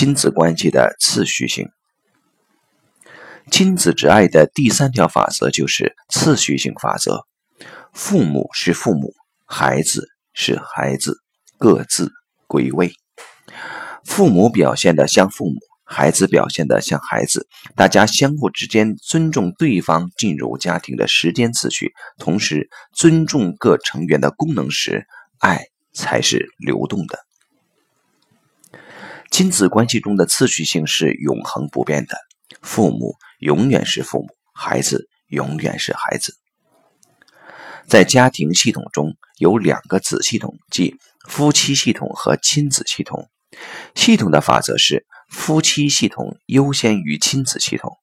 亲子关系的次序性。亲子之爱的第三条法则就是次序性法则：父母是父母，孩子是孩子，各自归位。父母表现的像父母，孩子表现的像孩子，大家相互之间尊重对方进入家庭的时间次序，同时尊重各成员的功能时，爱才是流动的。亲子关系中的次序性是永恒不变的，父母永远是父母，孩子永远是孩子。在家庭系统中有两个子系统，即夫妻系统和亲子系统。系统的法则是夫妻系统优先于亲子系统，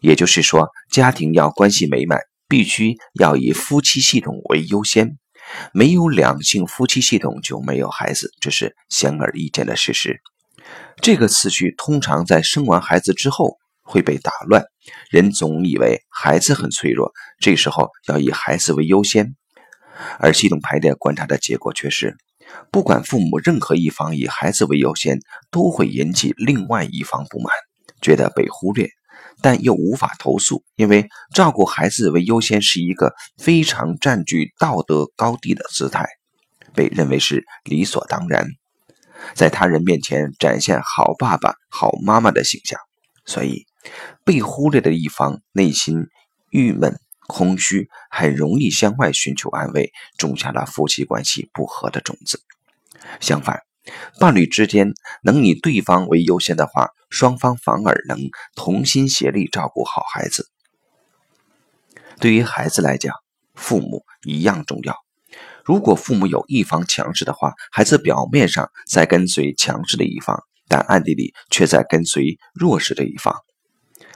也就是说，家庭要关系美满，必须要以夫妻系统为优先。没有两性夫妻系统就没有孩子，这是显而易见的事实。这个次序通常在生完孩子之后会被打乱。人总以为孩子很脆弱，这时候要以孩子为优先，而系统排列观察的结果却是，不管父母任何一方以孩子为优先，都会引起另外一方不满，觉得被忽略。但又无法投诉，因为照顾孩子为优先是一个非常占据道德高地的姿态，被认为是理所当然，在他人面前展现好爸爸、好妈妈的形象。所以，被忽略的一方内心郁闷、空虚，很容易向外寻求安慰，种下了夫妻关系不和的种子。相反，伴侣之间能以对方为优先的话，双方反而能同心协力照顾好孩子。对于孩子来讲，父母一样重要。如果父母有一方强势的话，孩子表面上在跟随强势的一方，但暗地里却在跟随弱势的一方。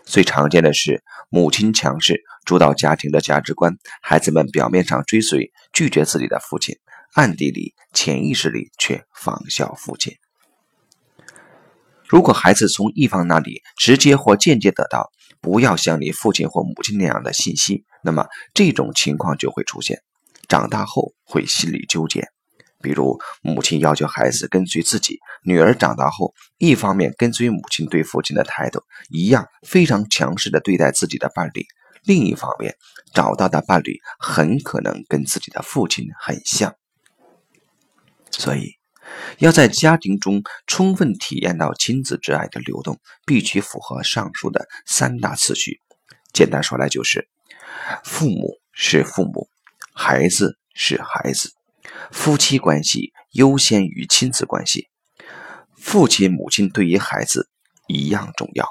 最常见的是，母亲强势主导家庭的价值观，孩子们表面上追随拒绝自己的父亲。暗地里、潜意识里却仿效父亲。如果孩子从一方那里直接或间接得到“不要像你父亲或母亲那样的”信息，那么这种情况就会出现。长大后会心里纠结，比如母亲要求孩子跟随自己，女儿长大后一方面跟随母亲对父亲的态度一样非常强势的对待自己的伴侣，另一方面找到的伴侣很可能跟自己的父亲很像。所以，要在家庭中充分体验到亲子之爱的流动，必须符合上述的三大次序。简单说来，就是父母是父母，孩子是孩子，夫妻关系优先于亲子关系，父亲母亲对于孩子一样重要。